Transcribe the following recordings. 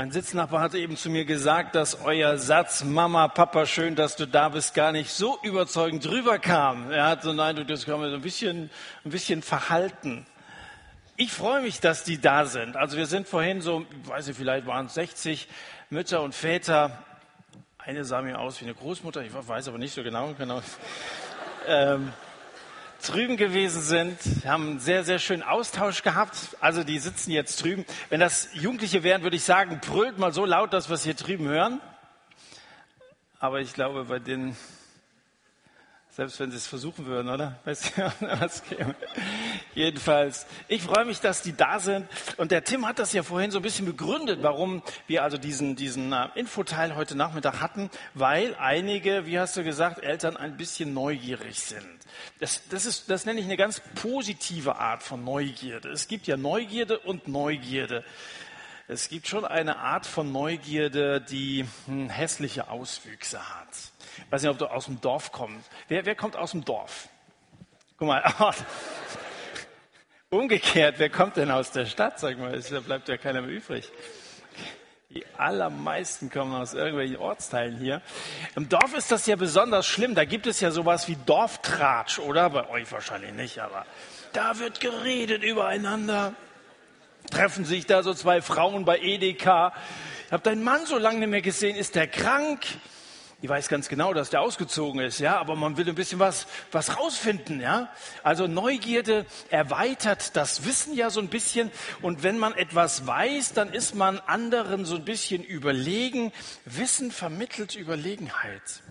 Mein Sitznachbar hatte eben zu mir gesagt, dass euer Satz, Mama, Papa, schön, dass du da bist, gar nicht so überzeugend rüberkam. Er hat so, nein, du, das kam so ein bisschen, ein bisschen verhalten. Ich freue mich, dass die da sind. Also wir sind vorhin so, ich weiß nicht, vielleicht waren es 60 Mütter und Väter. Eine sah mir aus wie eine Großmutter, ich weiß aber nicht so genau. genau. Ähm, drüben gewesen sind, haben einen sehr, sehr schönen Austausch gehabt. Also die sitzen jetzt drüben. Wenn das Jugendliche wären, würde ich sagen, brüllt mal so laut, dass wir es hier drüben hören. Aber ich glaube, bei den selbst wenn sie es versuchen würden, oder? Weißt du, was käme? Jedenfalls, ich freue mich, dass die da sind. Und der Tim hat das ja vorhin so ein bisschen begründet, warum wir also diesen, diesen äh, Infoteil heute Nachmittag hatten, weil einige, wie hast du gesagt, Eltern ein bisschen neugierig sind. Das, das, ist, das nenne ich eine ganz positive Art von Neugierde. Es gibt ja Neugierde und Neugierde. Es gibt schon eine Art von Neugierde, die hm, hässliche Auswüchse hat. Ich weiß nicht, ob du aus dem Dorf kommst. Wer, wer kommt aus dem Dorf? Guck mal. Umgekehrt, wer kommt denn aus der Stadt? Sag mal, da bleibt ja keiner mehr übrig. Die allermeisten kommen aus irgendwelchen Ortsteilen hier. Im Dorf ist das ja besonders schlimm. Da gibt es ja sowas wie Dorftratsch, oder? Bei euch wahrscheinlich nicht, aber da wird geredet übereinander. Treffen sich da so zwei Frauen bei Edeka. Ich habe deinen Mann so lange nicht mehr gesehen. Ist der krank? Ich weiß ganz genau, dass der ausgezogen ist, ja, aber man will ein bisschen was, was rausfinden, ja. Also Neugierde erweitert das Wissen ja so ein bisschen. Und wenn man etwas weiß, dann ist man anderen so ein bisschen überlegen. Wissen vermittelt Überlegenheit.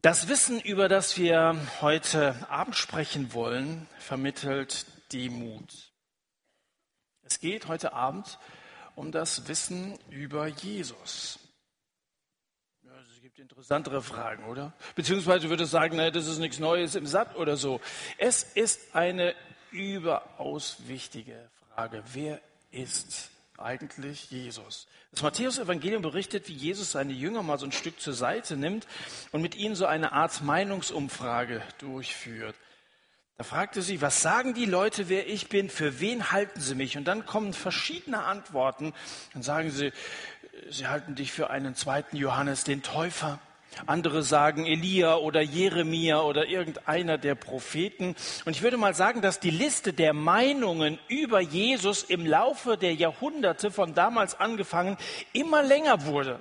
Das Wissen, über das wir heute Abend sprechen wollen, vermittelt Demut. Es geht heute Abend um das Wissen über Jesus interessantere Fragen, oder? Beziehungsweise würde sagen, naja, das ist nichts Neues im Satt oder so. Es ist eine überaus wichtige Frage. Wer ist eigentlich Jesus? Das Matthäus-Evangelium berichtet, wie Jesus seine Jünger mal so ein Stück zur Seite nimmt und mit ihnen so eine Art Meinungsumfrage durchführt. Da fragte sie, was sagen die Leute, wer ich bin, für wen halten sie mich? Und dann kommen verschiedene Antworten. Dann sagen sie, sie halten dich für einen zweiten Johannes, den Täufer. Andere sagen Elia oder Jeremia oder irgendeiner der Propheten. Und ich würde mal sagen, dass die Liste der Meinungen über Jesus im Laufe der Jahrhunderte von damals angefangen immer länger wurde.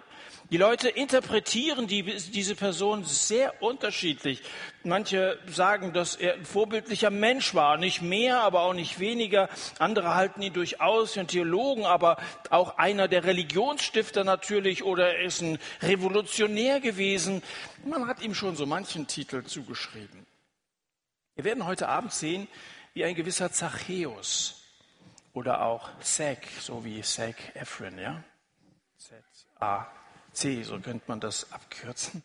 Die Leute interpretieren die, diese Person sehr unterschiedlich. Manche sagen, dass er ein vorbildlicher Mensch war, nicht mehr, aber auch nicht weniger. Andere halten ihn durchaus für einen Theologen, aber auch einer der Religionsstifter natürlich oder er ist ein Revolutionär gewesen. Man hat ihm schon so manchen Titel zugeschrieben. Wir werden heute Abend sehen, wie ein gewisser Zachäus oder auch Zack, so wie Zack Efron, ja? Z-A C, so könnte man das abkürzen,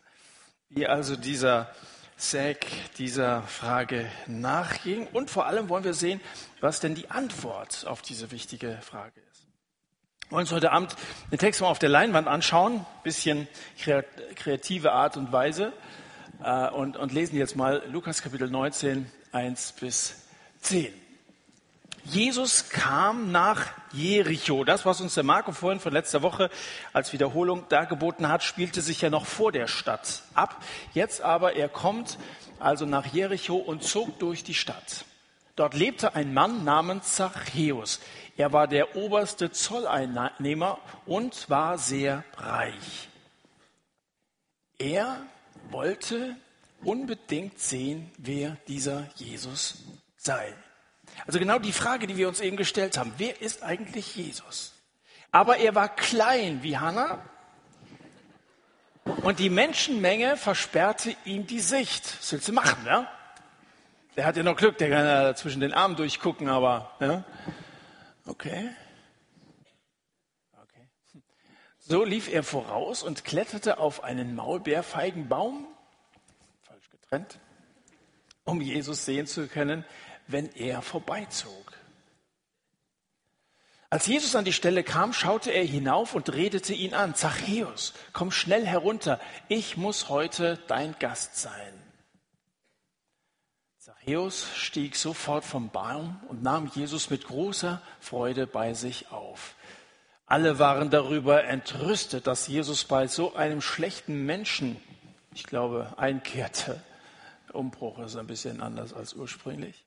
wie also dieser Sack dieser Frage nachging. Und vor allem wollen wir sehen, was denn die Antwort auf diese wichtige Frage ist. Wir wollen uns heute Abend den Text mal auf der Leinwand anschauen, bisschen kreative Art und Weise, äh, und, und lesen jetzt mal Lukas Kapitel 19, 1 bis 10. Jesus kam nach Jericho. Das, was uns der Marco vorhin von letzter Woche als Wiederholung dargeboten hat, spielte sich ja noch vor der Stadt ab. Jetzt aber, er kommt also nach Jericho und zog durch die Stadt. Dort lebte ein Mann namens Zachäus. Er war der oberste Zolleinnehmer und war sehr reich. Er wollte unbedingt sehen, wer dieser Jesus sei. Also genau die Frage, die wir uns eben gestellt haben. Wer ist eigentlich Jesus? Aber er war klein wie Hannah und die Menschenmenge versperrte ihm die Sicht. Was willst du machen, ja? Der hat ja noch Glück, der kann ja zwischen den Armen durchgucken, aber, ja? Okay. Okay. So lief er voraus und kletterte auf einen Maulbeerfeigenbaum, falsch getrennt, um Jesus sehen zu können, wenn er vorbeizog. Als Jesus an die Stelle kam, schaute er hinauf und redete ihn an. Zachäus, komm schnell herunter, ich muss heute dein Gast sein. Zachäus stieg sofort vom Baum und nahm Jesus mit großer Freude bei sich auf. Alle waren darüber entrüstet, dass Jesus bei so einem schlechten Menschen, ich glaube, einkehrte. Umbruch ist ein bisschen anders als ursprünglich.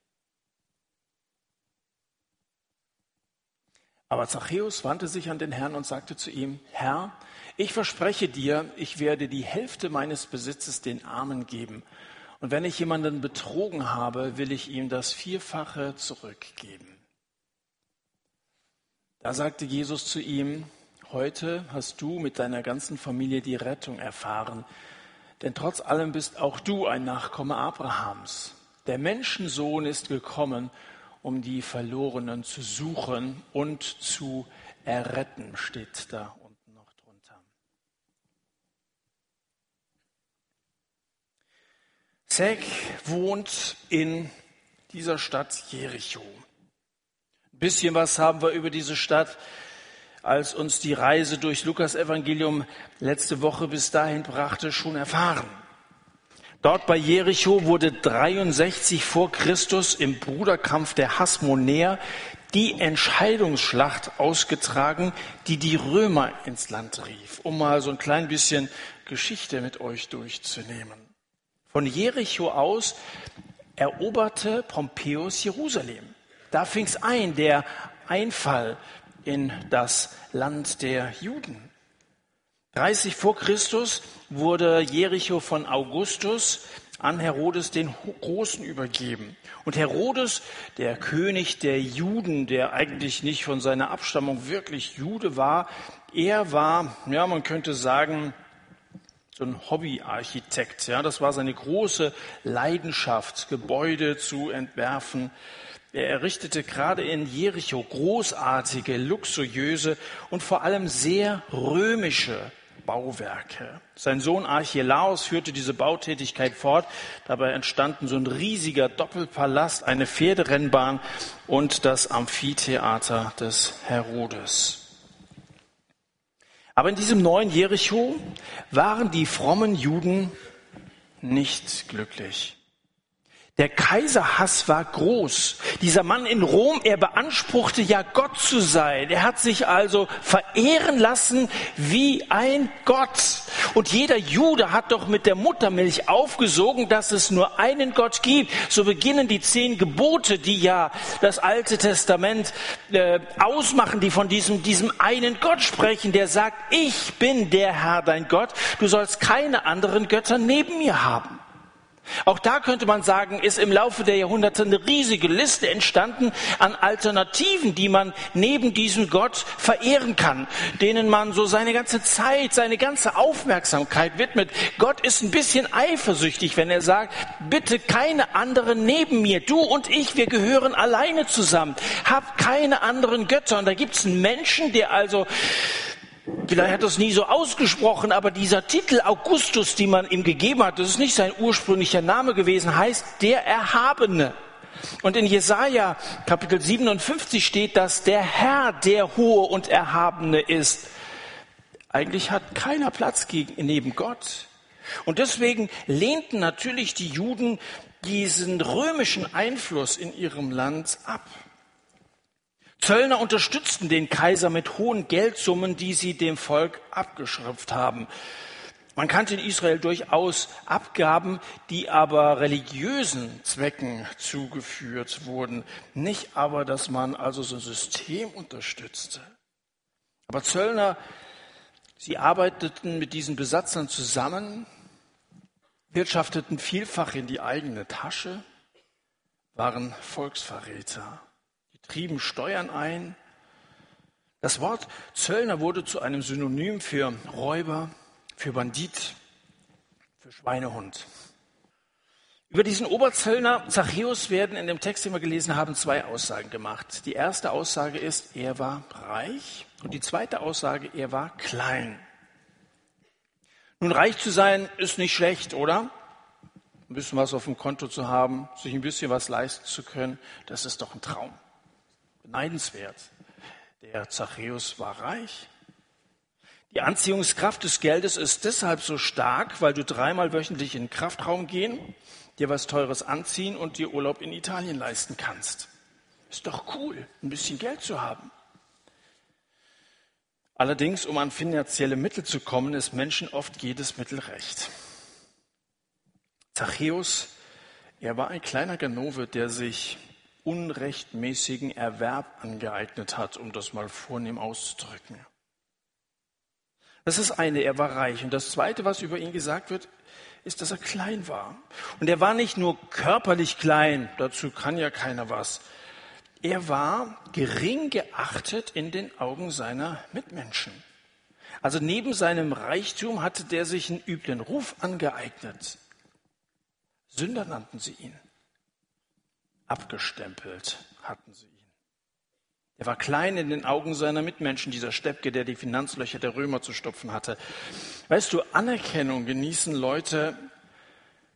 Aber Zachäus wandte sich an den Herrn und sagte zu ihm, Herr, ich verspreche dir, ich werde die Hälfte meines Besitzes den Armen geben. Und wenn ich jemanden betrogen habe, will ich ihm das Vierfache zurückgeben. Da sagte Jesus zu ihm, heute hast du mit deiner ganzen Familie die Rettung erfahren, denn trotz allem bist auch du ein Nachkomme Abrahams. Der Menschensohn ist gekommen, um die Verlorenen zu suchen und zu erretten, steht da unten noch drunter. Zeg wohnt in dieser Stadt Jericho bisschen was haben wir über diese Stadt, als uns die Reise durch Lukas Evangelium letzte Woche bis dahin brachte, schon erfahren. Dort bei Jericho wurde 63 vor Christus im Bruderkampf der Hasmonäer die Entscheidungsschlacht ausgetragen, die die Römer ins Land rief, um mal so ein klein bisschen Geschichte mit euch durchzunehmen. Von Jericho aus eroberte Pompeius Jerusalem. Da fing es ein, der Einfall in das Land der Juden. 30 vor Christus wurde Jericho von Augustus an Herodes den Großen übergeben. Und Herodes, der König der Juden, der eigentlich nicht von seiner Abstammung wirklich Jude war, er war, ja, man könnte sagen, so ein Hobbyarchitekt. Ja, das war seine große Leidenschaft, Gebäude zu entwerfen. Er errichtete gerade in Jericho großartige, luxuriöse und vor allem sehr römische Bauwerke. Sein Sohn Archelaus führte diese Bautätigkeit fort. Dabei entstanden so ein riesiger Doppelpalast, eine Pferderennbahn und das Amphitheater des Herodes. Aber in diesem neuen Jericho waren die frommen Juden nicht glücklich. Der Kaiserhass war groß. Dieser Mann in Rom, er beanspruchte ja Gott zu sein. Er hat sich also verehren lassen wie ein Gott. Und jeder Jude hat doch mit der Muttermilch aufgesogen, dass es nur einen Gott gibt. So beginnen die zehn Gebote, die ja das Alte Testament äh, ausmachen, die von diesem, diesem einen Gott sprechen, der sagt, ich bin der Herr dein Gott. Du sollst keine anderen Götter neben mir haben. Auch da könnte man sagen, ist im Laufe der Jahrhunderte eine riesige Liste entstanden an Alternativen, die man neben diesem Gott verehren kann, denen man so seine ganze Zeit, seine ganze Aufmerksamkeit widmet. Gott ist ein bisschen eifersüchtig, wenn er sagt, bitte keine anderen neben mir. Du und ich, wir gehören alleine zusammen. Hab keine anderen Götter. Und da gibt es einen Menschen, der also Vielleicht hat er es nie so ausgesprochen, aber dieser Titel Augustus, die man ihm gegeben hat, das ist nicht sein ursprünglicher Name gewesen, heißt der Erhabene. Und in Jesaja Kapitel 57 steht, dass der Herr der Hohe und Erhabene ist. Eigentlich hat keiner Platz gegen, neben Gott. Und deswegen lehnten natürlich die Juden diesen römischen Einfluss in ihrem Land ab. Zöllner unterstützten den Kaiser mit hohen Geldsummen, die sie dem Volk abgeschrifft haben. Man kannte in Israel durchaus Abgaben, die aber religiösen Zwecken zugeführt wurden, nicht aber, dass man also so ein System unterstützte. Aber Zöllner, sie arbeiteten mit diesen Besatzern zusammen, wirtschafteten vielfach in die eigene Tasche, waren Volksverräter trieben Steuern ein. Das Wort Zöllner wurde zu einem Synonym für Räuber, für Bandit, für Schweinehund. Über diesen Oberzöllner Zachäus werden in dem Text, den wir gelesen haben, zwei Aussagen gemacht. Die erste Aussage ist, er war reich und die zweite Aussage, er war klein. Nun, reich zu sein ist nicht schlecht, oder? Ein bisschen was auf dem Konto zu haben, sich ein bisschen was leisten zu können, das ist doch ein Traum beneidenswert. Der Zachäus war reich. Die Anziehungskraft des Geldes ist deshalb so stark, weil du dreimal wöchentlich in den Kraftraum gehen, dir was Teures anziehen und dir Urlaub in Italien leisten kannst. Ist doch cool, ein bisschen Geld zu haben. Allerdings, um an finanzielle Mittel zu kommen, ist Menschen oft jedes Mittel recht. Zachäus, er war ein kleiner Ganove, der sich unrechtmäßigen Erwerb angeeignet hat, um das mal vornehm auszudrücken. Das ist eine, er war reich. Und das Zweite, was über ihn gesagt wird, ist, dass er klein war. Und er war nicht nur körperlich klein, dazu kann ja keiner was. Er war gering geachtet in den Augen seiner Mitmenschen. Also neben seinem Reichtum hatte der sich einen üblen Ruf angeeignet. Sünder nannten sie ihn. Abgestempelt hatten sie ihn. Er war klein in den Augen seiner Mitmenschen, dieser Steppke, der die Finanzlöcher der Römer zu stopfen hatte. Weißt du, Anerkennung genießen Leute,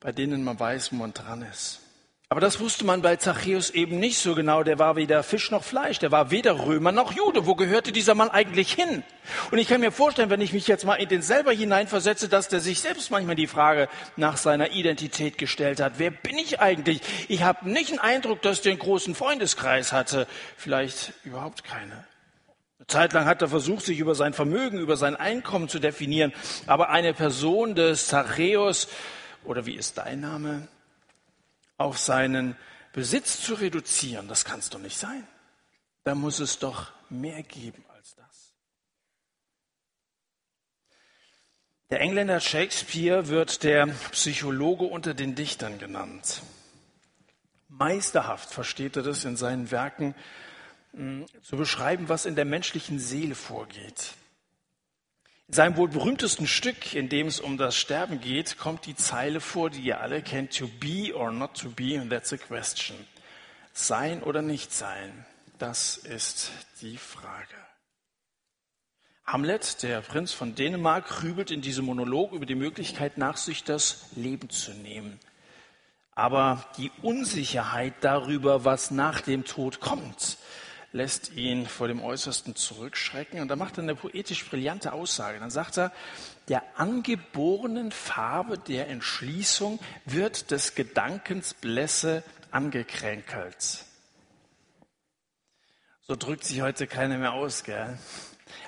bei denen man weiß, wo man dran ist. Aber das wusste man bei Zachäus eben nicht so genau. Der war weder Fisch noch Fleisch, der war weder Römer noch Jude. Wo gehörte dieser Mann eigentlich hin? Und ich kann mir vorstellen, wenn ich mich jetzt mal in den selber hineinversetze, dass der sich selbst manchmal die Frage nach seiner Identität gestellt hat. Wer bin ich eigentlich? Ich habe nicht den Eindruck, dass der einen großen Freundeskreis hatte. Vielleicht überhaupt keine. Eine Zeit lang hat er versucht, sich über sein Vermögen, über sein Einkommen zu definieren. Aber eine Person des Zachäus, oder wie ist dein Name? Auf seinen Besitz zu reduzieren, das kann es doch nicht sein. Da muss es doch mehr geben als das. Der Engländer Shakespeare wird der Psychologe unter den Dichtern genannt. Meisterhaft versteht er das in seinen Werken hm, zu beschreiben, was in der menschlichen Seele vorgeht. In seinem wohl berühmtesten Stück, in dem es um das Sterben geht, kommt die Zeile vor, die ihr alle kennt, to be or not to be, and that's a question. Sein oder nicht sein, das ist die Frage. Hamlet, der Prinz von Dänemark, grübelt in diesem Monolog über die Möglichkeit nach, sich das Leben zu nehmen. Aber die Unsicherheit darüber, was nach dem Tod kommt, lässt ihn vor dem Äußersten zurückschrecken. Und da macht er eine poetisch brillante Aussage. Dann sagt er, der angeborenen Farbe der Entschließung wird des Gedankens Blässe angekränkelt. So drückt sich heute keiner mehr aus, gell?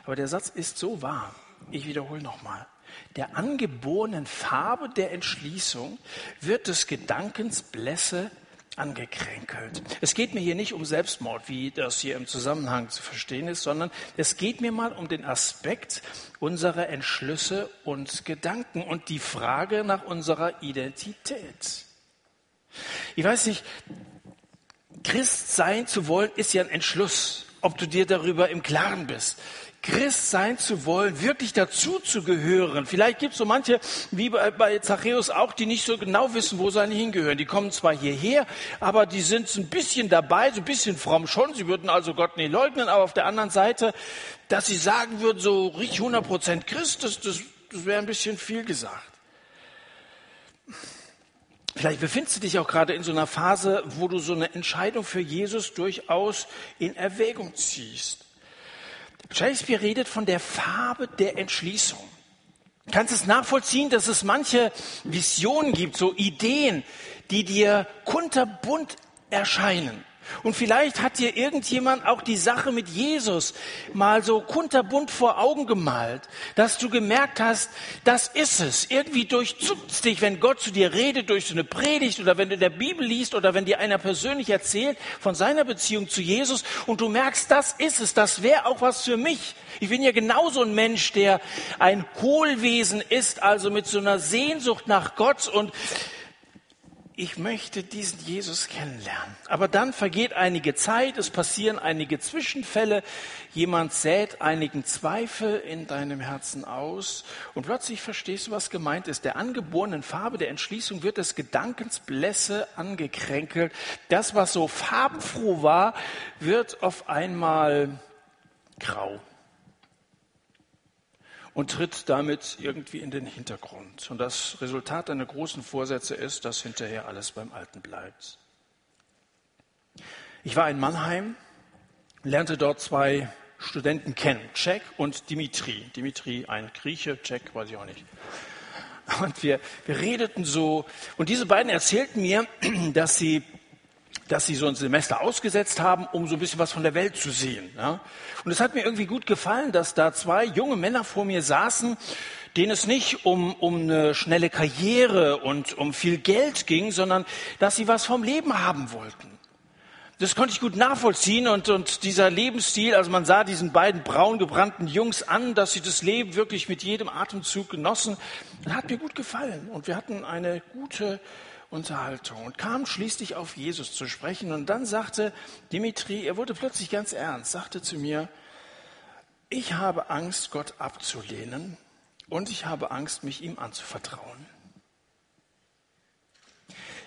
Aber der Satz ist so wahr. Ich wiederhole nochmal. Der angeborenen Farbe der Entschließung wird des Gedankens Blässe angekränkelt angekränkelt. Es geht mir hier nicht um Selbstmord, wie das hier im Zusammenhang zu verstehen ist, sondern es geht mir mal um den Aspekt unserer Entschlüsse und Gedanken und die Frage nach unserer Identität. Ich weiß nicht, Christ sein zu wollen ist ja ein Entschluss, ob du dir darüber im Klaren bist. Christ sein zu wollen, wirklich dazu zu gehören. Vielleicht gibt es so manche, wie bei Zachäus auch, die nicht so genau wissen, wo sie hingehören. Die kommen zwar hierher, aber die sind so ein bisschen dabei, so ein bisschen fromm schon. Sie würden also Gott nicht leugnen, aber auf der anderen Seite, dass sie sagen würden, so richtig 100 Prozent Christ, das, das, das wäre ein bisschen viel gesagt. Vielleicht befindest du dich auch gerade in so einer Phase, wo du so eine Entscheidung für Jesus durchaus in Erwägung ziehst. Shakespeare redet von der Farbe der Entschließung. Kannst es nachvollziehen, dass es manche Visionen gibt, so Ideen, die dir kunterbunt erscheinen? Und vielleicht hat dir irgendjemand auch die Sache mit Jesus mal so kunterbunt vor Augen gemalt, dass du gemerkt hast, das ist es. Irgendwie durchzuckt dich, wenn Gott zu dir redet durch so eine Predigt oder wenn du in der Bibel liest oder wenn dir einer persönlich erzählt von seiner Beziehung zu Jesus und du merkst, das ist es, das wäre auch was für mich. Ich bin ja genauso ein Mensch, der ein Hohlwesen ist, also mit so einer Sehnsucht nach Gott und ich möchte diesen Jesus kennenlernen. Aber dann vergeht einige Zeit, es passieren einige Zwischenfälle, jemand sät einigen Zweifel in deinem Herzen aus und plötzlich verstehst du, was gemeint ist. Der angeborenen Farbe der Entschließung wird des Gedankens Blässe angekränkelt. Das, was so farbenfroh war, wird auf einmal grau und tritt damit irgendwie in den Hintergrund. Und das Resultat deiner großen Vorsätze ist, dass hinterher alles beim Alten bleibt. Ich war in Mannheim, lernte dort zwei Studenten kennen, Jack und Dimitri. Dimitri, ein Grieche, Jack, weiß ich auch nicht. Und wir, wir redeten so. Und diese beiden erzählten mir, dass sie dass sie so ein Semester ausgesetzt haben, um so ein bisschen was von der Welt zu sehen. Ja? Und es hat mir irgendwie gut gefallen, dass da zwei junge Männer vor mir saßen, denen es nicht um, um eine schnelle Karriere und um viel Geld ging, sondern dass sie was vom Leben haben wollten. Das konnte ich gut nachvollziehen und, und dieser Lebensstil, also man sah diesen beiden braun gebrannten Jungs an, dass sie das Leben wirklich mit jedem Atemzug genossen, hat mir gut gefallen und wir hatten eine gute Unterhaltung und kamen schließlich auf Jesus zu sprechen und dann sagte Dimitri, er wurde plötzlich ganz ernst, sagte zu mir, ich habe Angst, Gott abzulehnen und ich habe Angst, mich ihm anzuvertrauen.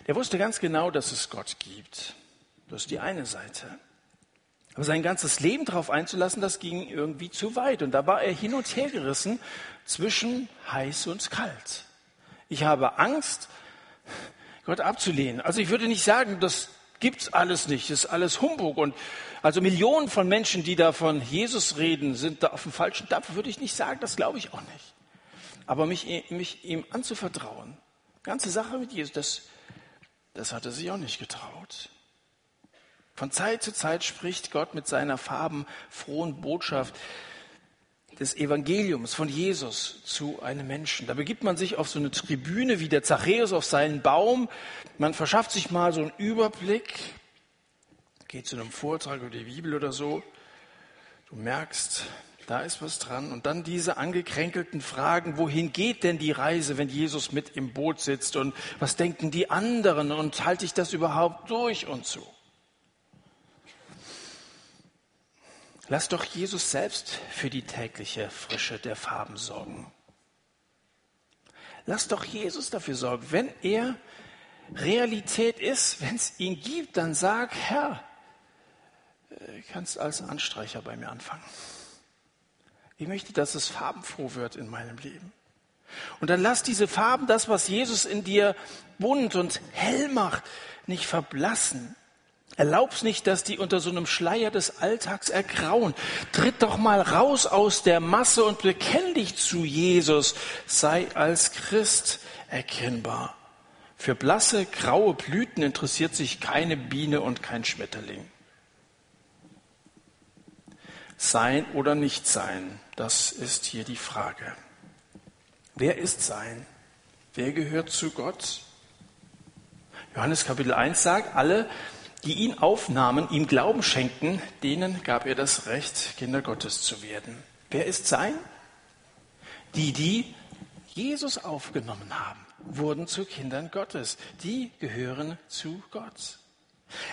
Er wusste ganz genau, dass es Gott gibt. Das ist die eine Seite. Aber sein ganzes Leben darauf einzulassen, das ging irgendwie zu weit. Und da war er hin und her gerissen zwischen heiß und kalt. Ich habe Angst, Gott abzulehnen. Also ich würde nicht sagen, das gibt's alles nicht, das ist alles Humbug. Und also Millionen von Menschen, die da von Jesus reden, sind da auf dem falschen Dampf, würde ich nicht sagen, das glaube ich auch nicht. Aber mich, mich ihm anzuvertrauen, ganze Sache mit Jesus, das, das hat er sich auch nicht getraut. Von Zeit zu Zeit spricht Gott mit seiner farbenfrohen Botschaft des Evangeliums von Jesus zu einem Menschen. Da begibt man sich auf so eine Tribüne wie der Zachäus auf seinen Baum. Man verschafft sich mal so einen Überblick, geht zu einem Vortrag über die Bibel oder so. Du merkst, da ist was dran. Und dann diese angekränkelten Fragen, wohin geht denn die Reise, wenn Jesus mit im Boot sitzt? Und was denken die anderen? Und halte ich das überhaupt durch und so? Lass doch Jesus selbst für die tägliche Frische der Farben sorgen. Lass doch Jesus dafür sorgen. Wenn er Realität ist, wenn es ihn gibt, dann sag, Herr, du äh, kannst als Anstreicher bei mir anfangen. Ich möchte, dass es farbenfroh wird in meinem Leben. Und dann lass diese Farben, das, was Jesus in dir bunt und hell macht, nicht verblassen. Erlaub's nicht, dass die unter so einem Schleier des Alltags ergrauen. Tritt doch mal raus aus der Masse und bekenn dich zu Jesus. Sei als Christ erkennbar. Für blasse, graue Blüten interessiert sich keine Biene und kein Schmetterling. Sein oder nicht sein, das ist hier die Frage. Wer ist sein? Wer gehört zu Gott? Johannes Kapitel 1 sagt, alle, die ihn aufnahmen, ihm Glauben schenkten, denen gab er das Recht, Kinder Gottes zu werden. Wer ist sein? Die, die Jesus aufgenommen haben, wurden zu Kindern Gottes. Die gehören zu Gott.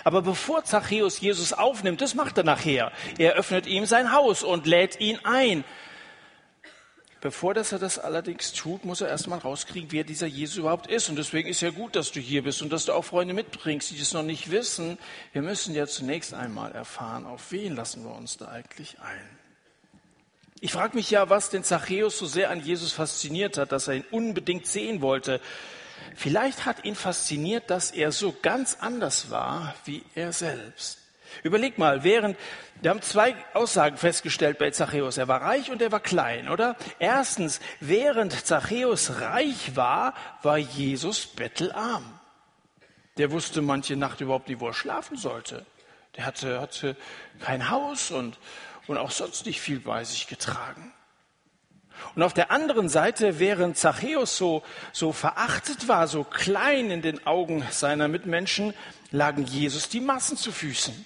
Aber bevor Zachäus Jesus aufnimmt, das macht er nachher. Er öffnet ihm sein Haus und lädt ihn ein. Bevor dass er das allerdings tut, muss er erstmal rauskriegen, wer dieser Jesus überhaupt ist. Und deswegen ist ja gut, dass du hier bist und dass du auch Freunde mitbringst, die das noch nicht wissen. Wir müssen ja zunächst einmal erfahren, auf wen lassen wir uns da eigentlich ein. Ich frage mich ja, was den Zachäus so sehr an Jesus fasziniert hat, dass er ihn unbedingt sehen wollte. Vielleicht hat ihn fasziniert, dass er so ganz anders war wie er selbst. Überleg mal, während, wir haben zwei Aussagen festgestellt bei Zachäus. Er war reich und er war klein, oder? Erstens, während Zachäus reich war, war Jesus bettelarm. Der wusste manche Nacht überhaupt nicht, wo er schlafen sollte. Der hatte, hatte kein Haus und, und auch sonst nicht viel bei sich getragen. Und auf der anderen Seite, während Zachäus so, so verachtet war, so klein in den Augen seiner Mitmenschen, lagen Jesus die Massen zu Füßen.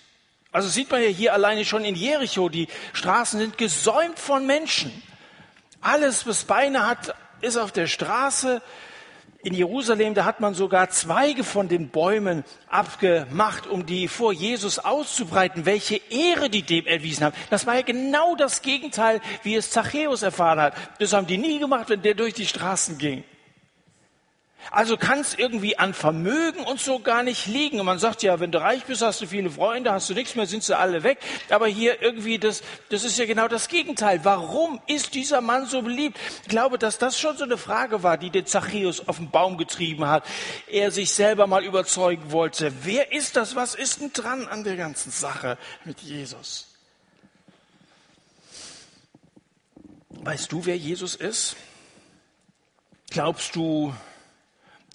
Also sieht man ja hier alleine schon in Jericho, die Straßen sind gesäumt von Menschen. Alles, was Beine hat, ist auf der Straße in Jerusalem, da hat man sogar Zweige von den Bäumen abgemacht, um die vor Jesus auszubreiten, welche Ehre die dem erwiesen haben. Das war ja genau das Gegenteil, wie es Zachäus erfahren hat. Das haben die nie gemacht, wenn der durch die Straßen ging. Also kann es irgendwie an Vermögen und so gar nicht liegen. Und man sagt ja, wenn du reich bist, hast du viele Freunde, hast du nichts mehr, sind sie alle weg. Aber hier irgendwie, das, das ist ja genau das Gegenteil. Warum ist dieser Mann so beliebt? Ich glaube, dass das schon so eine Frage war, die den Zachäus auf den Baum getrieben hat. Er sich selber mal überzeugen wollte. Wer ist das? Was ist denn dran an der ganzen Sache mit Jesus? Weißt du, wer Jesus ist? Glaubst du,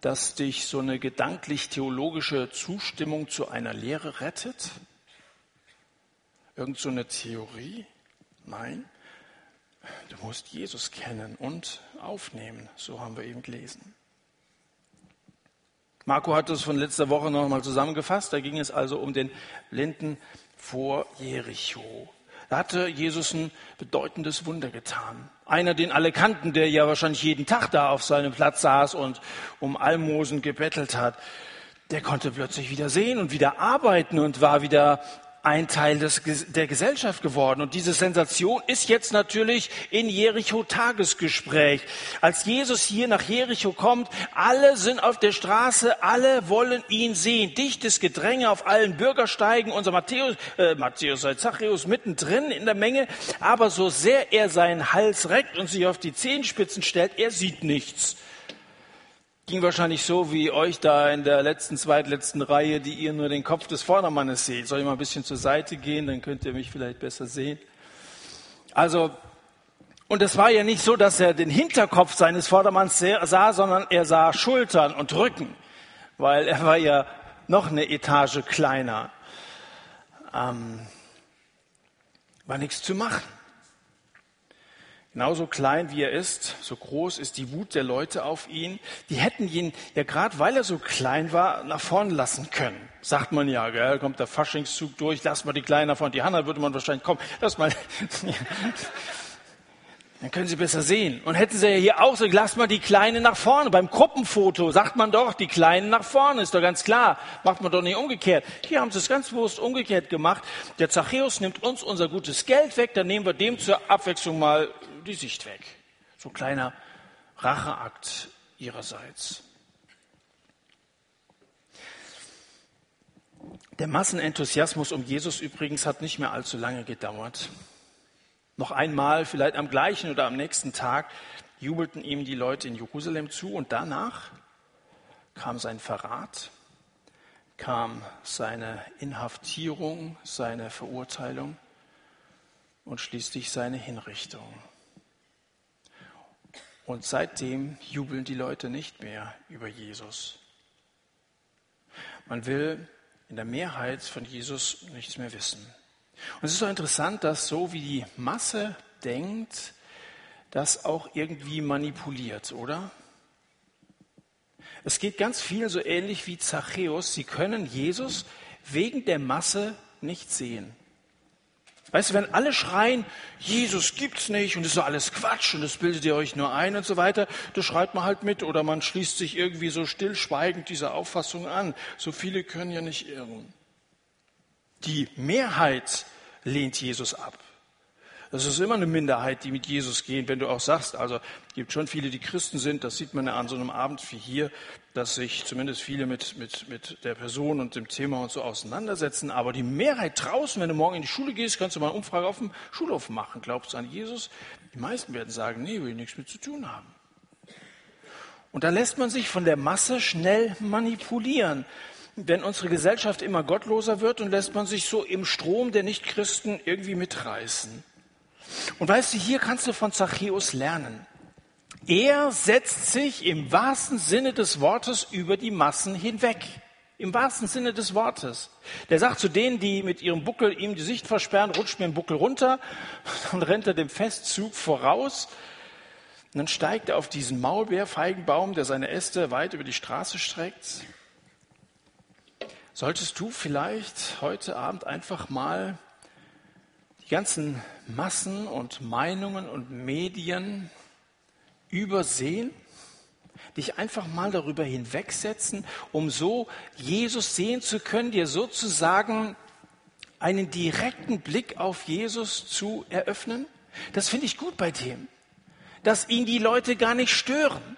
dass dich so eine gedanklich-theologische Zustimmung zu einer Lehre rettet? Irgend so eine Theorie? Nein. Du musst Jesus kennen und aufnehmen. So haben wir eben gelesen. Marco hat es von letzter Woche noch einmal zusammengefasst. Da ging es also um den Blinden vor Jericho. Da hatte Jesus ein bedeutendes Wunder getan. Einer, den alle kannten, der ja wahrscheinlich jeden Tag da auf seinem Platz saß und um Almosen gebettelt hat, der konnte plötzlich wieder sehen und wieder arbeiten und war wieder ein Teil des, der Gesellschaft geworden. Und diese Sensation ist jetzt natürlich in Jericho Tagesgespräch. Als Jesus hier nach Jericho kommt, alle sind auf der Straße, alle wollen ihn sehen. Dichtes Gedränge auf allen Bürgersteigen. Unser Matthäus, äh, Matthäus, äh, Zachäus mittendrin in der Menge. Aber so sehr er seinen Hals reckt und sich auf die Zehenspitzen stellt, er sieht nichts. Ging wahrscheinlich so wie euch da in der letzten, zweitletzten Reihe, die ihr nur den Kopf des Vordermannes seht. Soll ich mal ein bisschen zur Seite gehen, dann könnt ihr mich vielleicht besser sehen. Also, und es war ja nicht so, dass er den Hinterkopf seines Vordermanns sah, sondern er sah Schultern und Rücken, weil er war ja noch eine Etage kleiner. Ähm, war nichts zu machen. Genauso klein wie er ist, so groß ist die Wut der Leute auf ihn. Die hätten ihn ja gerade, weil er so klein war, nach vorn lassen können. Sagt man ja, gell? kommt der Faschingszug durch, lass mal die Kleinen nach vorn. Die Hanna würde man wahrscheinlich kommen, lass mal. Dann können sie besser sehen. Und hätten sie ja hier auch so, lass mal die Kleinen nach vorne. Beim Gruppenfoto sagt man doch, die Kleinen nach vorne, ist doch ganz klar. Macht man doch nicht umgekehrt. Hier haben sie es ganz bewusst umgekehrt gemacht. Der Zachäus nimmt uns unser gutes Geld weg, dann nehmen wir dem zur Abwechslung mal die Sicht weg. So ein kleiner Racheakt ihrerseits. Der Massenenthusiasmus um Jesus übrigens hat nicht mehr allzu lange gedauert. Noch einmal, vielleicht am gleichen oder am nächsten Tag, jubelten ihm die Leute in Jerusalem zu und danach kam sein Verrat, kam seine Inhaftierung, seine Verurteilung und schließlich seine Hinrichtung. Und seitdem jubeln die Leute nicht mehr über Jesus. Man will in der Mehrheit von Jesus nichts mehr wissen. Und es ist so interessant, dass so wie die Masse denkt, das auch irgendwie manipuliert, oder? Es geht ganz viel so ähnlich wie Zachäus. Sie können Jesus wegen der Masse nicht sehen. Weißt du, wenn alle schreien, Jesus gibt's nicht und das ist alles Quatsch und das bildet ihr euch nur ein und so weiter, da schreit man halt mit oder man schließt sich irgendwie so stillschweigend dieser Auffassung an. So viele können ja nicht irren. Die Mehrheit lehnt Jesus ab. Das ist immer eine Minderheit, die mit Jesus gehen, wenn du auch sagst, also gibt schon viele, die Christen sind, das sieht man ja an so einem Abend wie hier, dass sich zumindest viele mit, mit, mit der Person und dem Thema und so auseinandersetzen, aber die Mehrheit draußen, wenn du morgen in die Schule gehst, kannst du mal eine Umfrage auf dem Schulhof machen, glaubst du an Jesus? Die meisten werden sagen, nee, will nichts mit zu tun haben. Und da lässt man sich von der Masse schnell manipulieren. Wenn unsere Gesellschaft immer gottloser wird und lässt man sich so im Strom der Nichtchristen irgendwie mitreißen. Und weißt du, hier kannst du von Zachäus lernen. Er setzt sich im wahrsten Sinne des Wortes über die Massen hinweg. Im wahrsten Sinne des Wortes. Der sagt zu denen, die mit ihrem Buckel ihm die Sicht versperren, rutscht mir den Buckel runter, dann rennt er dem Festzug voraus. Und dann steigt er auf diesen Maulbeerfeigenbaum, der seine Äste weit über die Straße streckt. Solltest du vielleicht heute Abend einfach mal die ganzen Massen und Meinungen und Medien übersehen, dich einfach mal darüber hinwegsetzen, um so Jesus sehen zu können, dir sozusagen einen direkten Blick auf Jesus zu eröffnen? Das finde ich gut bei dem, dass ihn die Leute gar nicht stören.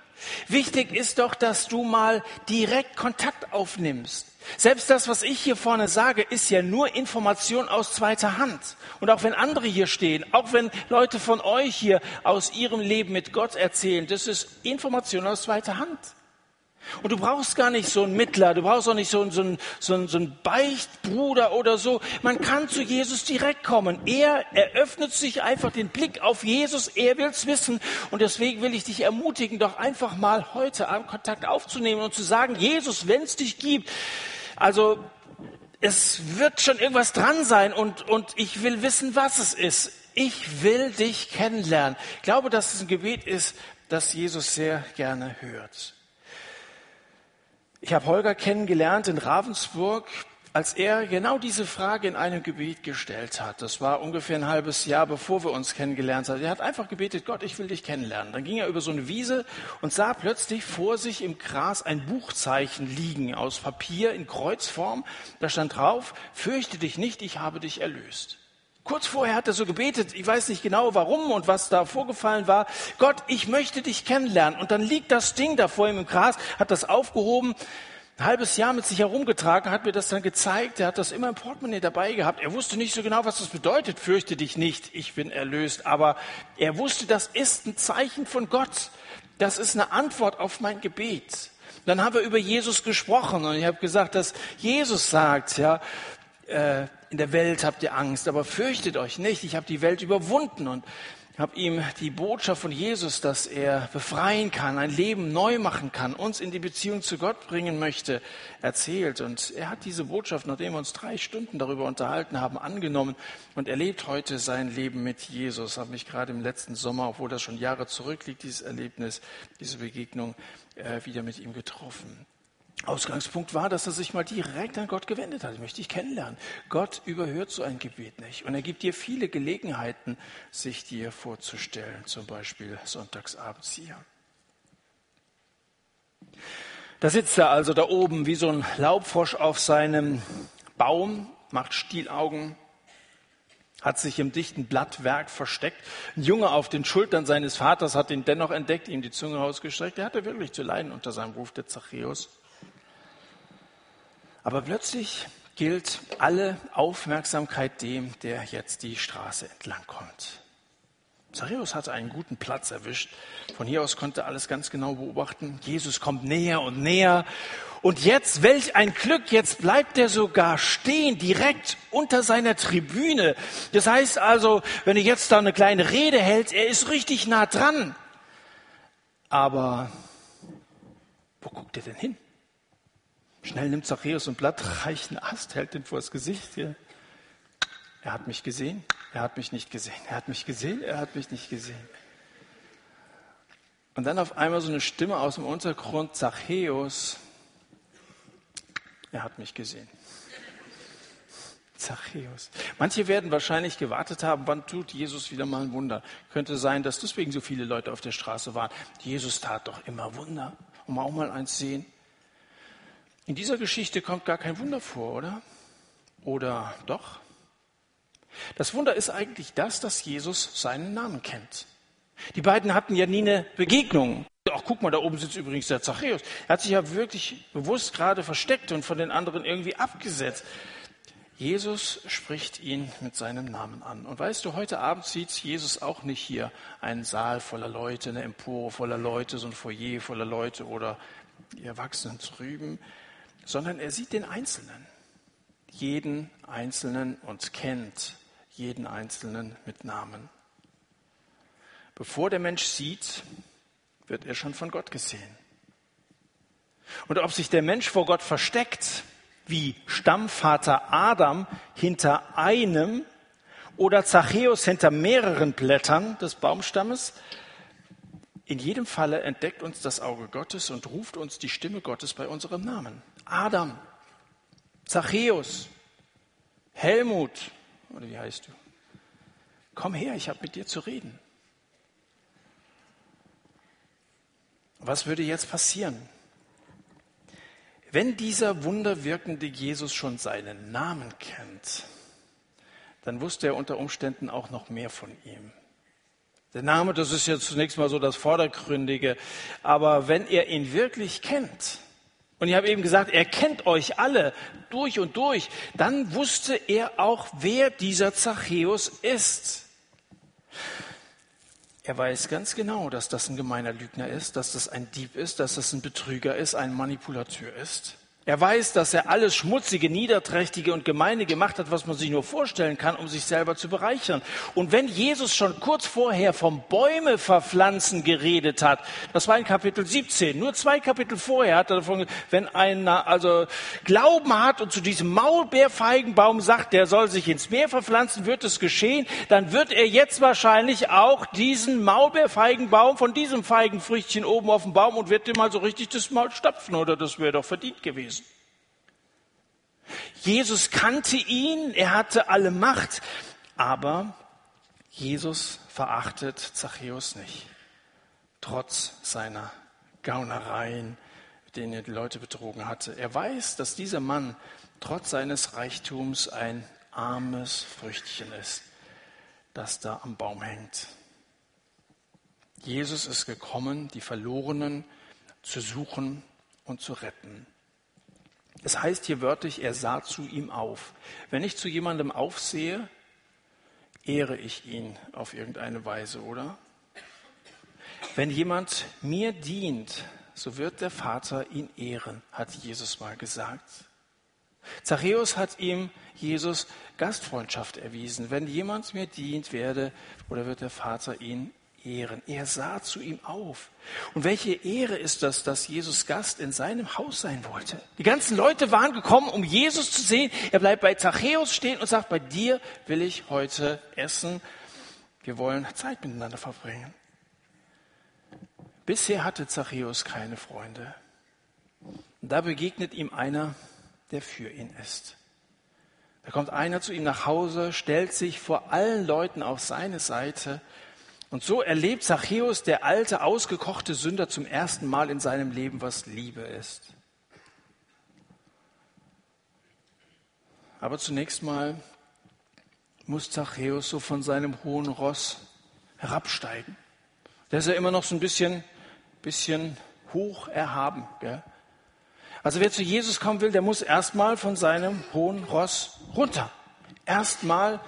Wichtig ist doch, dass du mal direkt Kontakt aufnimmst selbst das, was ich hier vorne sage, ist ja nur Information aus zweiter Hand. Und auch wenn andere hier stehen, auch wenn Leute von euch hier aus ihrem Leben mit Gott erzählen, das ist Information aus zweiter Hand. Und du brauchst gar nicht so einen Mittler, du brauchst auch nicht so einen, so, einen, so, einen, so einen Beichtbruder oder so. Man kann zu Jesus direkt kommen. Er eröffnet sich einfach den Blick auf Jesus, er will's wissen. Und deswegen will ich dich ermutigen, doch einfach mal heute Abend Kontakt aufzunehmen und zu sagen, Jesus, wenn es dich gibt, also es wird schon irgendwas dran sein und, und ich will wissen, was es ist. Ich will dich kennenlernen. Ich glaube, dass es ein Gebet ist, das Jesus sehr gerne hört. Ich habe Holger kennengelernt in Ravensburg, als er genau diese Frage in einem Gebet gestellt hat. Das war ungefähr ein halbes Jahr, bevor wir uns kennengelernt haben. Er hat einfach gebetet, Gott, ich will dich kennenlernen. Dann ging er über so eine Wiese und sah plötzlich vor sich im Gras ein Buchzeichen liegen aus Papier in Kreuzform. Da stand drauf, fürchte dich nicht, ich habe dich erlöst. Kurz vorher hat er so gebetet, ich weiß nicht genau warum und was da vorgefallen war. Gott, ich möchte dich kennenlernen. Und dann liegt das Ding da vor ihm im Gras, hat das aufgehoben, ein halbes Jahr mit sich herumgetragen, hat mir das dann gezeigt. Er hat das immer im Portemonnaie dabei gehabt. Er wusste nicht so genau, was das bedeutet. Fürchte dich nicht, ich bin erlöst. Aber er wusste, das ist ein Zeichen von Gott. Das ist eine Antwort auf mein Gebet. Dann haben wir über Jesus gesprochen und ich habe gesagt, dass Jesus sagt, ja, äh, in der Welt habt ihr Angst, aber fürchtet euch nicht, ich habe die Welt überwunden und habe ihm die Botschaft von Jesus, dass er befreien kann, ein Leben neu machen kann, uns in die Beziehung zu Gott bringen möchte, erzählt. Und er hat diese Botschaft, nachdem wir uns drei Stunden darüber unterhalten haben, angenommen und erlebt heute sein Leben mit Jesus. Habe mich gerade im letzten Sommer, obwohl das schon Jahre zurückliegt, dieses Erlebnis, diese Begegnung, äh, wieder mit ihm getroffen. Ausgangspunkt war, dass er sich mal direkt an Gott gewendet hat. Ich möchte dich kennenlernen. Gott überhört so ein Gebet nicht. Und er gibt dir viele Gelegenheiten, sich dir vorzustellen. Zum Beispiel sonntagsabends hier. Da sitzt er also da oben wie so ein Laubfrosch auf seinem Baum, macht Stielaugen, hat sich im dichten Blattwerk versteckt. Ein Junge auf den Schultern seines Vaters hat ihn dennoch entdeckt, ihm die Zunge ausgestreckt. Er hatte wirklich zu leiden unter seinem Ruf der Zachäus. Aber plötzlich gilt alle Aufmerksamkeit dem, der jetzt die Straße entlang kommt. Zachäus hatte einen guten Platz erwischt. Von hier aus konnte er alles ganz genau beobachten. Jesus kommt näher und näher. Und jetzt, welch ein Glück, jetzt bleibt er sogar stehen, direkt unter seiner Tribüne. Das heißt also, wenn er jetzt da eine kleine Rede hält, er ist richtig nah dran. Aber wo guckt er denn hin? Schnell nimmt Zachäus ein Blatt, reicht einen Ast, hält den vors Gesicht. Er hat mich gesehen, er hat mich nicht gesehen, er hat mich gesehen, er hat mich nicht gesehen. Und dann auf einmal so eine Stimme aus dem Untergrund, Zachäus, er hat mich gesehen. Zachäus. Manche werden wahrscheinlich gewartet haben, wann tut Jesus wieder mal ein Wunder. Könnte sein, dass deswegen so viele Leute auf der Straße waren. Jesus tat doch immer Wunder. Und auch mal eins sehen. In dieser Geschichte kommt gar kein Wunder vor, oder? Oder doch? Das Wunder ist eigentlich das, dass Jesus seinen Namen kennt. Die beiden hatten ja nie eine Begegnung. Ach, guck mal, da oben sitzt übrigens der Zachäus. Er hat sich ja wirklich bewusst gerade versteckt und von den anderen irgendwie abgesetzt. Jesus spricht ihn mit seinem Namen an. Und weißt du, heute Abend sieht Jesus auch nicht hier einen Saal voller Leute, eine Empore voller Leute, so ein Foyer voller Leute oder die Erwachsenen drüben sondern er sieht den Einzelnen, jeden Einzelnen und kennt jeden Einzelnen mit Namen. Bevor der Mensch sieht, wird er schon von Gott gesehen. Und ob sich der Mensch vor Gott versteckt, wie Stammvater Adam hinter einem oder Zachäus hinter mehreren Blättern des Baumstammes, in jedem Falle entdeckt uns das Auge Gottes und ruft uns die Stimme Gottes bei unserem Namen. Adam, Zachäus, Helmut, oder wie heißt du? Komm her, ich habe mit dir zu reden. Was würde jetzt passieren? Wenn dieser wunderwirkende Jesus schon seinen Namen kennt, dann wusste er unter Umständen auch noch mehr von ihm. Der Name, das ist ja zunächst mal so das Vordergründige. Aber wenn er ihn wirklich kennt, und ich habe eben gesagt, er kennt euch alle durch und durch, dann wusste er auch, wer dieser Zachäus ist. Er weiß ganz genau, dass das ein gemeiner Lügner ist, dass das ein Dieb ist, dass das ein Betrüger ist, ein Manipulateur ist. Er weiß, dass er alles Schmutzige, Niederträchtige und Gemeine gemacht hat, was man sich nur vorstellen kann, um sich selber zu bereichern. Und wenn Jesus schon kurz vorher vom Bäume verpflanzen geredet hat, das war in Kapitel 17, nur zwei Kapitel vorher hat er davon, wenn einer also Glauben hat und zu diesem Maulbeerfeigenbaum sagt, der soll sich ins Meer verpflanzen, wird es geschehen, dann wird er jetzt wahrscheinlich auch diesen Maulbeerfeigenbaum von diesem Feigenfrüchtchen oben auf dem Baum und wird ihm mal so richtig das Maul stapfen, oder das wäre doch verdient gewesen. Jesus kannte ihn, er hatte alle Macht, aber Jesus verachtet Zachäus nicht, trotz seiner Gaunereien, mit denen er die Leute betrogen hatte. Er weiß, dass dieser Mann trotz seines Reichtums ein armes Früchtchen ist, das da am Baum hängt. Jesus ist gekommen, die Verlorenen zu suchen und zu retten. Es heißt hier wörtlich, er sah zu ihm auf. Wenn ich zu jemandem aufsehe, ehre ich ihn auf irgendeine Weise, oder? Wenn jemand mir dient, so wird der Vater ihn ehren, hat Jesus mal gesagt. Zachäus hat ihm Jesus Gastfreundschaft erwiesen. Wenn jemand mir dient werde, oder wird der Vater ihn ehren. Er sah zu ihm auf. Und welche Ehre ist das, dass Jesus Gast in seinem Haus sein wollte? Die ganzen Leute waren gekommen, um Jesus zu sehen. Er bleibt bei Zachäus stehen und sagt, bei dir will ich heute essen. Wir wollen Zeit miteinander verbringen. Bisher hatte Zachäus keine Freunde. Und da begegnet ihm einer, der für ihn ist. Da kommt einer zu ihm nach Hause, stellt sich vor allen Leuten auf seine Seite und so erlebt Zachäus, der alte, ausgekochte Sünder, zum ersten Mal in seinem Leben, was Liebe ist. Aber zunächst mal muss Zachäus so von seinem hohen Ross herabsteigen. Der ist ja immer noch so ein bisschen, bisschen hoch erhaben. Gell? Also wer zu Jesus kommen will, der muss erstmal von seinem hohen Ross runter. Erstmal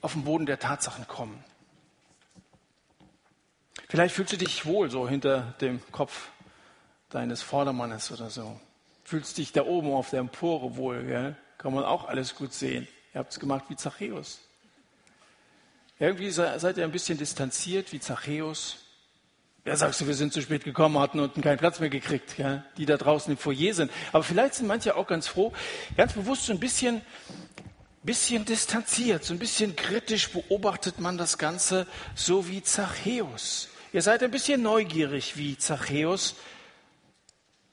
auf den Boden der Tatsachen kommen. Vielleicht fühlst du dich wohl so hinter dem Kopf deines Vordermannes oder so. Fühlst dich da oben auf der Empore wohl, gell? kann man auch alles gut sehen. Ihr habt es gemacht wie Zachäus. Irgendwie seid ihr ein bisschen distanziert wie Zachäus. Ja, sagst du, wir sind zu spät gekommen, hatten unten keinen Platz mehr gekriegt, gell? die da draußen im Foyer sind. Aber vielleicht sind manche auch ganz froh, ganz bewusst so ein bisschen, bisschen distanziert, so ein bisschen kritisch beobachtet man das Ganze, so wie Zachäus. Ihr seid ein bisschen neugierig wie Zachäus.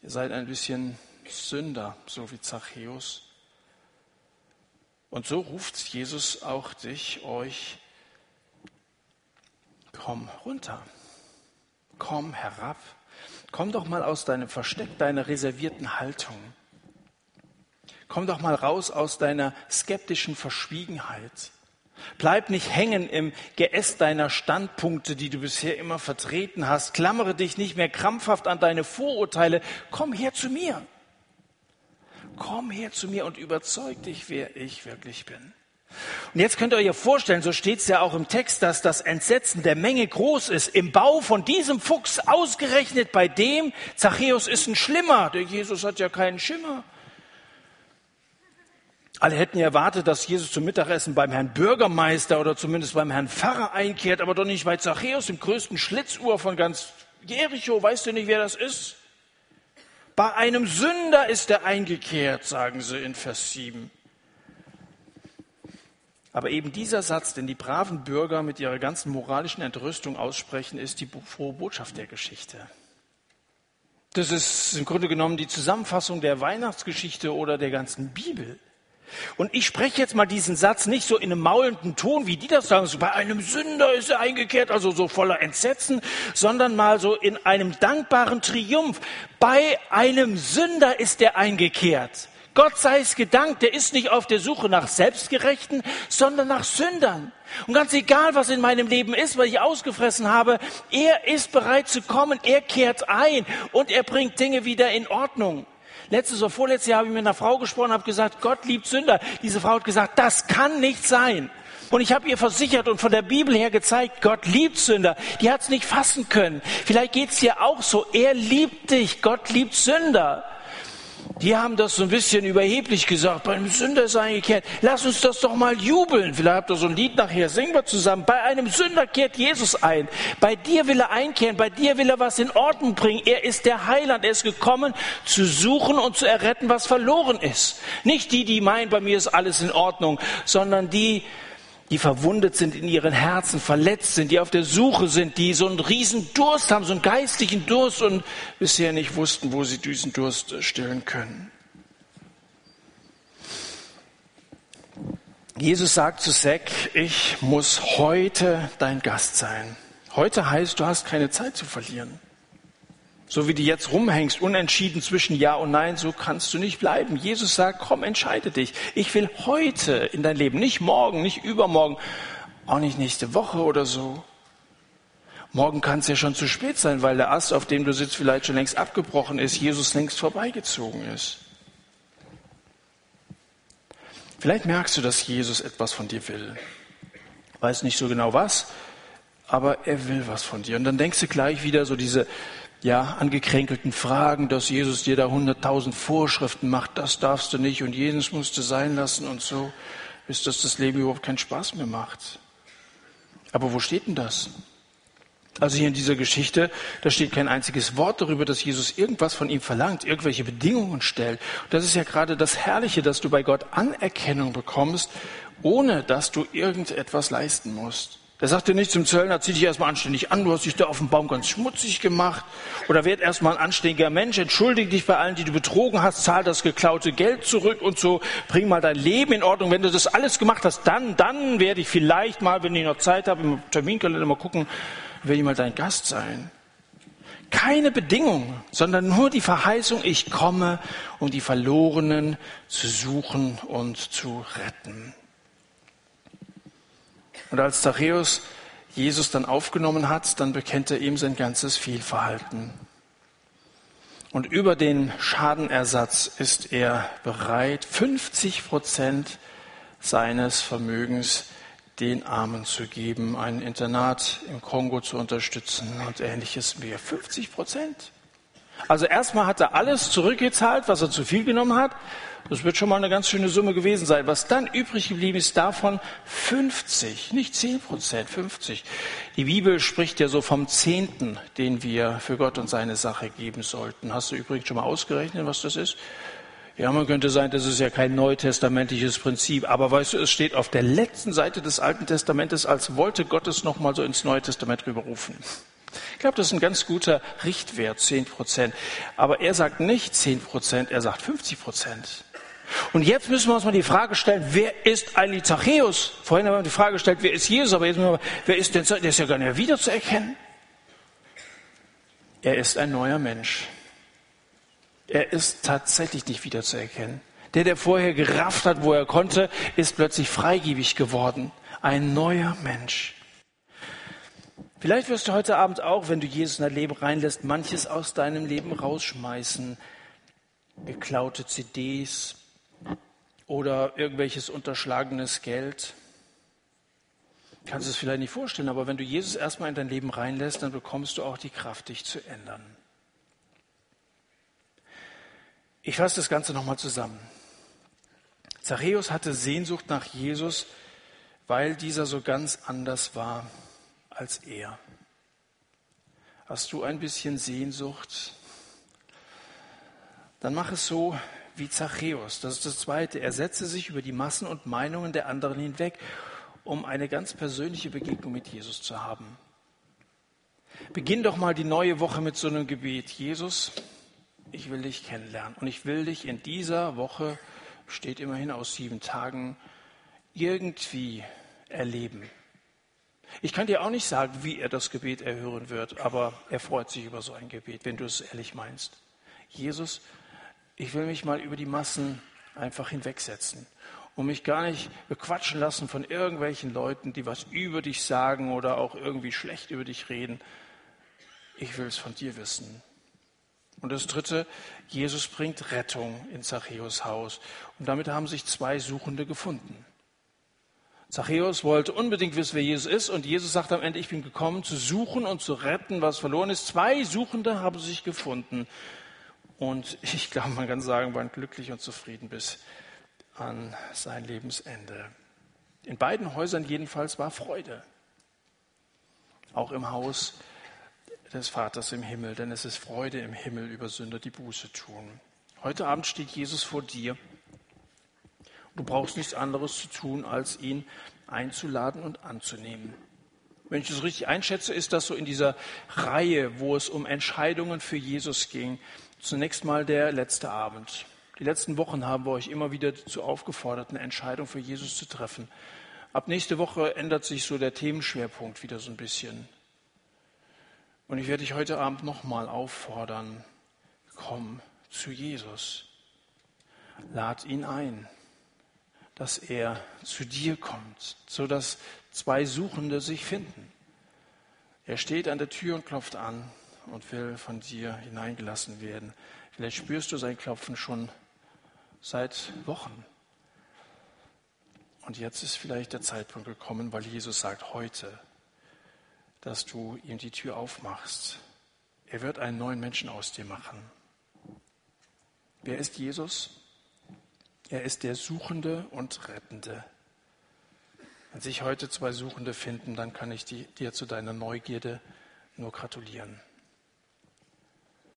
Ihr seid ein bisschen Sünder, so wie Zachäus. Und so ruft Jesus auch dich, euch, komm runter, komm herab, komm doch mal aus deinem Versteck, deiner reservierten Haltung. Komm doch mal raus aus deiner skeptischen Verschwiegenheit. Bleib nicht hängen im Geäst deiner Standpunkte, die du bisher immer vertreten hast. Klammere dich nicht mehr krampfhaft an deine Vorurteile. Komm her zu mir. Komm her zu mir und überzeug dich, wer ich wirklich bin. Und jetzt könnt ihr euch ja vorstellen, so steht es ja auch im Text, dass das Entsetzen der Menge groß ist. Im Bau von diesem Fuchs ausgerechnet bei dem, Zachäus ist ein Schlimmer. Der Jesus hat ja keinen Schimmer. Alle hätten erwartet, dass Jesus zum Mittagessen beim Herrn Bürgermeister oder zumindest beim Herrn Pfarrer einkehrt, aber doch nicht bei Zachäus, dem größten Schlitzuhr von ganz Jericho. Weißt du nicht, wer das ist? Bei einem Sünder ist er eingekehrt, sagen sie in Vers 7. Aber eben dieser Satz, den die braven Bürger mit ihrer ganzen moralischen Entrüstung aussprechen, ist die frohe Botschaft der Geschichte. Das ist im Grunde genommen die Zusammenfassung der Weihnachtsgeschichte oder der ganzen Bibel. Und ich spreche jetzt mal diesen Satz nicht so in einem maulenden Ton, wie die das sagen, so bei einem Sünder ist er eingekehrt, also so voller Entsetzen, sondern mal so in einem dankbaren Triumph. Bei einem Sünder ist er eingekehrt. Gott sei es gedankt, der ist nicht auf der Suche nach Selbstgerechten, sondern nach Sündern. Und ganz egal, was in meinem Leben ist, was ich ausgefressen habe, er ist bereit zu kommen, er kehrt ein und er bringt Dinge wieder in Ordnung. Letztes oder vorletztes Jahr habe ich mit einer Frau gesprochen, habe gesagt, Gott liebt Sünder. Diese Frau hat gesagt, das kann nicht sein. Und ich habe ihr versichert und von der Bibel her gezeigt, Gott liebt Sünder. Die hat es nicht fassen können. Vielleicht geht es dir auch so. Er liebt dich. Gott liebt Sünder. Die haben das so ein bisschen überheblich gesagt. Bei einem Sünder ist eingekehrt. Lass uns das doch mal jubeln. Vielleicht habt ihr so ein Lied nachher. Singen wir zusammen. Bei einem Sünder kehrt Jesus ein. Bei dir will er einkehren. Bei dir will er was in Ordnung bringen. Er ist der Heiland. Er ist gekommen, zu suchen und zu erretten, was verloren ist. Nicht die, die meinen, bei mir ist alles in Ordnung, sondern die, die verwundet sind in ihren Herzen, verletzt sind, die auf der Suche sind, die so einen riesen Durst haben, so einen geistlichen Durst und bisher nicht wussten, wo sie diesen Durst stillen können. Jesus sagt zu Zack, ich muss heute dein Gast sein. Heute heißt, du hast keine Zeit zu verlieren. So wie du jetzt rumhängst, unentschieden zwischen Ja und Nein, so kannst du nicht bleiben. Jesus sagt, komm, entscheide dich. Ich will heute in dein Leben, nicht morgen, nicht übermorgen, auch nicht nächste Woche oder so. Morgen kann es ja schon zu spät sein, weil der Ast, auf dem du sitzt, vielleicht schon längst abgebrochen ist, Jesus längst vorbeigezogen ist. Vielleicht merkst du, dass Jesus etwas von dir will. Weiß nicht so genau was, aber er will was von dir. Und dann denkst du gleich wieder so diese ja, angekränkelten Fragen, dass Jesus dir da hunderttausend Vorschriften macht, das darfst du nicht und jenes musst du sein lassen und so, bis dass das Leben überhaupt keinen Spaß mehr macht. Aber wo steht denn das? Also hier in dieser Geschichte, da steht kein einziges Wort darüber, dass Jesus irgendwas von ihm verlangt, irgendwelche Bedingungen stellt. Und das ist ja gerade das Herrliche, dass du bei Gott Anerkennung bekommst, ohne dass du irgendetwas leisten musst. Der sagte nicht zum Zöllner, zieh dich erstmal anständig an, du hast dich da auf dem Baum ganz schmutzig gemacht. Oder werd erstmal ein anständiger Mensch, entschuldige dich bei allen, die du betrogen hast, zahl das geklaute Geld zurück und so, bring mal dein Leben in Ordnung. Wenn du das alles gemacht hast, dann, dann werde ich vielleicht mal, wenn ich noch Zeit habe, im Terminkalender mal gucken, werde ich mal dein Gast sein. Keine Bedingung, sondern nur die Verheißung, ich komme, um die Verlorenen zu suchen und zu retten. Und als Zachäus Jesus dann aufgenommen hat, dann bekennt er ihm sein ganzes Fehlverhalten. Und über den Schadenersatz ist er bereit, 50 Prozent seines Vermögens den Armen zu geben, ein Internat im Kongo zu unterstützen und ähnliches mehr. 50 Prozent. Also erstmal hat er alles zurückgezahlt, was er zu viel genommen hat. Das wird schon mal eine ganz schöne Summe gewesen sein. Was dann übrig geblieben ist, davon 50, nicht 10 Prozent, 50. Die Bibel spricht ja so vom Zehnten, den wir für Gott und seine Sache geben sollten. Hast du übrigens schon mal ausgerechnet, was das ist? Ja, man könnte sagen, das ist ja kein neutestamentliches Prinzip, aber weißt du, es steht auf der letzten Seite des Alten Testamentes, als wollte Gott es nochmal so ins Neue Testament rüberrufen. Ich glaube, das ist ein ganz guter Richtwert, 10 Prozent. Aber er sagt nicht 10 Prozent, er sagt 50 Prozent. Und jetzt müssen wir uns mal die Frage stellen, wer ist eigentlich Zachäus? Vorhin haben wir die Frage gestellt, wer ist Jesus? Aber jetzt müssen wir mal, wer ist denn, der ist ja gar nicht mehr wiederzuerkennen. Er ist ein neuer Mensch. Er ist tatsächlich nicht wiederzuerkennen. Der, der vorher gerafft hat, wo er konnte, ist plötzlich freigebig geworden. Ein neuer Mensch. Vielleicht wirst du heute Abend auch, wenn du Jesus in dein Leben reinlässt, manches aus deinem Leben rausschmeißen. Geklaute CDs oder irgendwelches unterschlagenes Geld. Kannst du es vielleicht nicht vorstellen, aber wenn du Jesus erstmal in dein Leben reinlässt, dann bekommst du auch die Kraft, dich zu ändern. Ich fasse das Ganze nochmal zusammen. Zachäus hatte Sehnsucht nach Jesus, weil dieser so ganz anders war als er. Hast du ein bisschen Sehnsucht? Dann mach es so wie Zachäus. Das ist das Zweite. Er setzte sich über die Massen und Meinungen der anderen hinweg, um eine ganz persönliche Begegnung mit Jesus zu haben. Beginn doch mal die neue Woche mit so einem Gebet. Jesus, ich will dich kennenlernen und ich will dich in dieser Woche, steht immerhin aus sieben Tagen, irgendwie erleben. Ich kann dir auch nicht sagen, wie er das Gebet erhören wird, aber er freut sich über so ein Gebet, wenn du es ehrlich meinst. Jesus, ich will mich mal über die Massen einfach hinwegsetzen und mich gar nicht bequatschen lassen von irgendwelchen Leuten, die was über dich sagen oder auch irgendwie schlecht über dich reden. Ich will es von dir wissen. Und das Dritte, Jesus bringt Rettung in Zachäus Haus. Und damit haben sich zwei Suchende gefunden. Zachäus wollte unbedingt wissen, wer Jesus ist und Jesus sagt am Ende, ich bin gekommen zu suchen und zu retten, was verloren ist. Zwei Suchende haben sich gefunden und ich glaube, man kann sagen, waren glücklich und zufrieden bis an sein Lebensende. In beiden Häusern jedenfalls war Freude. Auch im Haus des Vaters im Himmel, denn es ist Freude im Himmel über Sünder, die Buße tun. Heute Abend steht Jesus vor dir. Du brauchst nichts anderes zu tun, als ihn einzuladen und anzunehmen. Wenn ich das richtig einschätze, ist das so in dieser Reihe, wo es um Entscheidungen für Jesus ging, zunächst mal der letzte Abend. Die letzten Wochen haben wir euch immer wieder dazu aufgefordert, eine Entscheidung für Jesus zu treffen. Ab nächste Woche ändert sich so der Themenschwerpunkt wieder so ein bisschen. Und ich werde dich heute Abend nochmal auffordern, komm zu Jesus. Lad ihn ein, dass er zu dir kommt, sodass zwei Suchende sich finden. Er steht an der Tür und klopft an und will von dir hineingelassen werden. Vielleicht spürst du sein Klopfen schon seit Wochen. Und jetzt ist vielleicht der Zeitpunkt gekommen, weil Jesus sagt heute, dass du ihm die Tür aufmachst. Er wird einen neuen Menschen aus dir machen. Wer ist Jesus? Er ist der Suchende und Rettende. Wenn sich heute zwei Suchende finden, dann kann ich dir zu deiner Neugierde nur gratulieren.